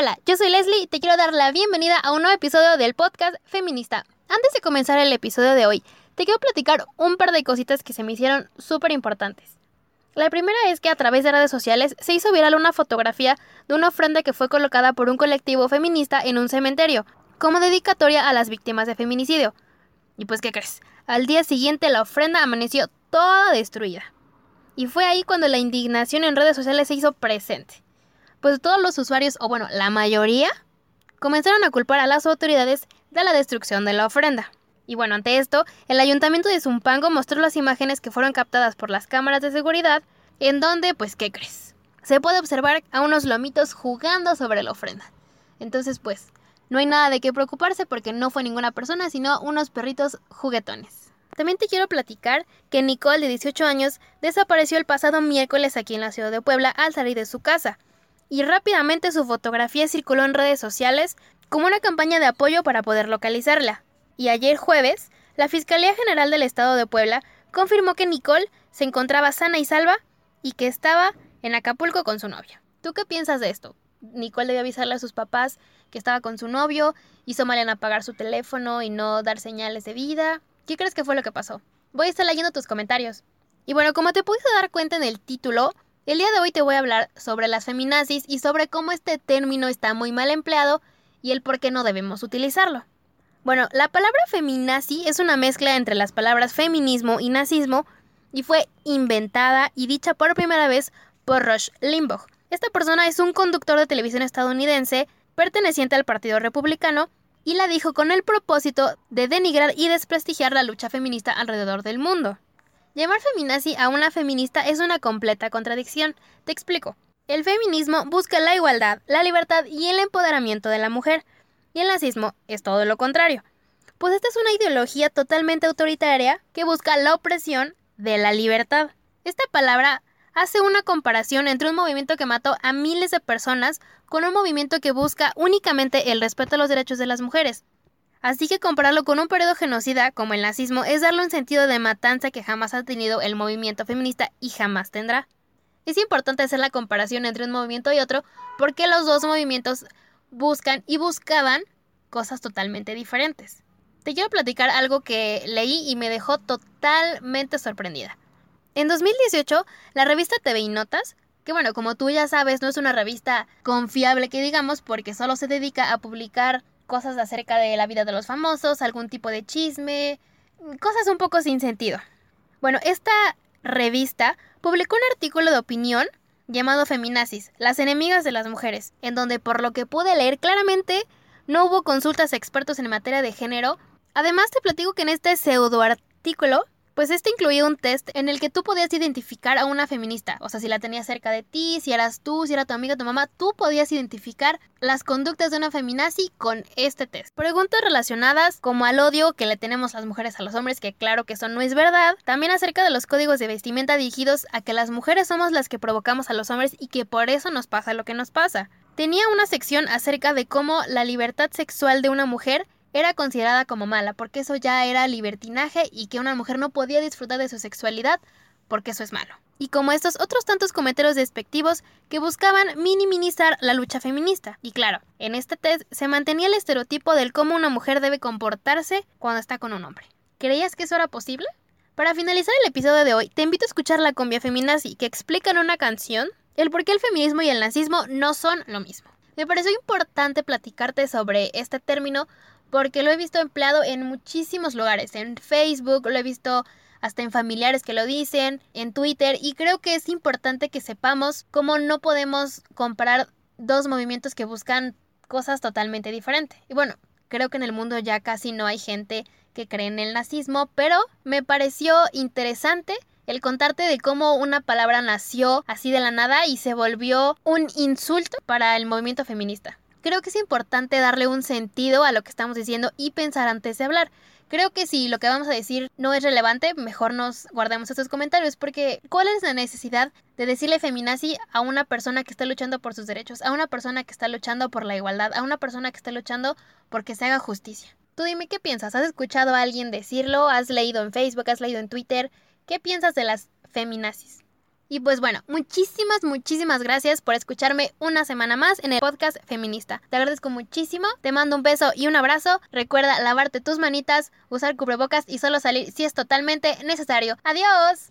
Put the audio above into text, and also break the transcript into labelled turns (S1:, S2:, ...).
S1: Leslie, te quiero dar la bienvenida a un nuevo episodio del podcast Feminista. Antes de comenzar el episodio de hoy, te quiero platicar un par de cositas que se me hicieron súper importantes. La primera es que a través de redes sociales se hizo viral una fotografía de una ofrenda que fue colocada por un colectivo feminista en un cementerio, como dedicatoria a las víctimas de feminicidio. Y pues, ¿qué crees? Al día siguiente la ofrenda amaneció toda destruida. Y fue ahí cuando la indignación en redes sociales se hizo presente pues todos los usuarios, o bueno, la mayoría, comenzaron a culpar a las autoridades de la destrucción de la ofrenda. Y bueno, ante esto, el ayuntamiento de Zumpango mostró las imágenes que fueron captadas por las cámaras de seguridad, en donde, pues, ¿qué crees? Se puede observar a unos lomitos jugando sobre la ofrenda. Entonces, pues, no hay nada de qué preocuparse porque no fue ninguna persona, sino unos perritos juguetones. También te quiero platicar que Nicole, de 18 años, desapareció el pasado miércoles aquí en la ciudad de Puebla al salir de su casa y rápidamente su fotografía circuló en redes sociales como una campaña de apoyo para poder localizarla. Y ayer jueves, la Fiscalía General del Estado de Puebla confirmó que Nicole se encontraba sana y salva y que estaba en Acapulco con su novio. ¿Tú qué piensas de esto? Nicole debió avisarle a sus papás que estaba con su novio, hizo mal en apagar su teléfono y no dar señales de vida. ¿Qué crees que fue lo que pasó? Voy a estar leyendo tus comentarios. Y bueno, como te pudiste dar cuenta en el título, el día de hoy te voy a hablar sobre las feminazis y sobre cómo este término está muy mal empleado y el por qué no debemos utilizarlo. Bueno, la palabra feminazi es una mezcla entre las palabras feminismo y nazismo y fue inventada y dicha por primera vez por Rush Limbaugh. Esta persona es un conductor de televisión estadounidense perteneciente al Partido Republicano y la dijo con el propósito de denigrar y desprestigiar la lucha feminista alrededor del mundo. Llamar feminazi a una feminista es una completa contradicción. Te explico. El feminismo busca la igualdad, la libertad y el empoderamiento de la mujer. Y el nazismo es todo lo contrario. Pues esta es una ideología totalmente autoritaria que busca la opresión de la libertad. Esta palabra hace una comparación entre un movimiento que mató a miles de personas con un movimiento que busca únicamente el respeto a los derechos de las mujeres. Así que compararlo con un periodo genocida como el nazismo es darle un sentido de matanza que jamás ha tenido el movimiento feminista y jamás tendrá. Es importante hacer la comparación entre un movimiento y otro porque los dos movimientos buscan y buscaban cosas totalmente diferentes. Te quiero platicar algo que leí y me dejó totalmente sorprendida. En 2018, la revista TV y Notas, que bueno, como tú ya sabes, no es una revista confiable que digamos porque solo se dedica a publicar cosas acerca de la vida de los famosos, algún tipo de chisme, cosas un poco sin sentido. Bueno, esta revista publicó un artículo de opinión llamado Feminazis, las enemigas de las mujeres, en donde por lo que pude leer claramente no hubo consultas a expertos en materia de género. Además te platico que en este pseudo artículo pues este incluía un test en el que tú podías identificar a una feminista. O sea, si la tenías cerca de ti, si eras tú, si era tu amiga, tu mamá, tú podías identificar las conductas de una feminazi con este test. Preguntas relacionadas como al odio que le tenemos las mujeres a los hombres, que claro que eso no es verdad. También acerca de los códigos de vestimenta dirigidos a que las mujeres somos las que provocamos a los hombres y que por eso nos pasa lo que nos pasa. Tenía una sección acerca de cómo la libertad sexual de una mujer era considerada como mala, porque eso ya era libertinaje y que una mujer no podía disfrutar de su sexualidad porque eso es malo. Y como estos otros tantos comentarios despectivos que buscaban minimizar la lucha feminista. Y claro, en este test se mantenía el estereotipo del cómo una mujer debe comportarse cuando está con un hombre. ¿Creías que eso era posible? Para finalizar el episodio de hoy, te invito a escuchar la cumbia feminazi que explica en una canción el por qué el feminismo y el nazismo no son lo mismo. Me pareció importante platicarte sobre este término porque lo he visto empleado en muchísimos lugares, en Facebook, lo he visto hasta en familiares que lo dicen, en Twitter, y creo que es importante que sepamos cómo no podemos comparar dos movimientos que buscan cosas totalmente diferentes. Y bueno, creo que en el mundo ya casi no hay gente que cree en el nazismo, pero me pareció interesante el contarte de cómo una palabra nació así de la nada y se volvió un insulto para el movimiento feminista. Creo que es importante darle un sentido a lo que estamos diciendo y pensar antes de hablar. Creo que si lo que vamos a decir no es relevante, mejor nos guardemos estos comentarios, porque ¿cuál es la necesidad de decirle feminazi a una persona que está luchando por sus derechos, a una persona que está luchando por la igualdad, a una persona que está luchando porque se haga justicia? Tú dime qué piensas, ¿has escuchado a alguien decirlo? ¿Has leído en Facebook? ¿Has leído en Twitter? ¿Qué piensas de las feminazis? Y pues bueno, muchísimas, muchísimas gracias por escucharme una semana más en el podcast feminista. Te agradezco muchísimo, te mando un beso y un abrazo. Recuerda lavarte tus manitas, usar cubrebocas y solo salir si es totalmente necesario. Adiós.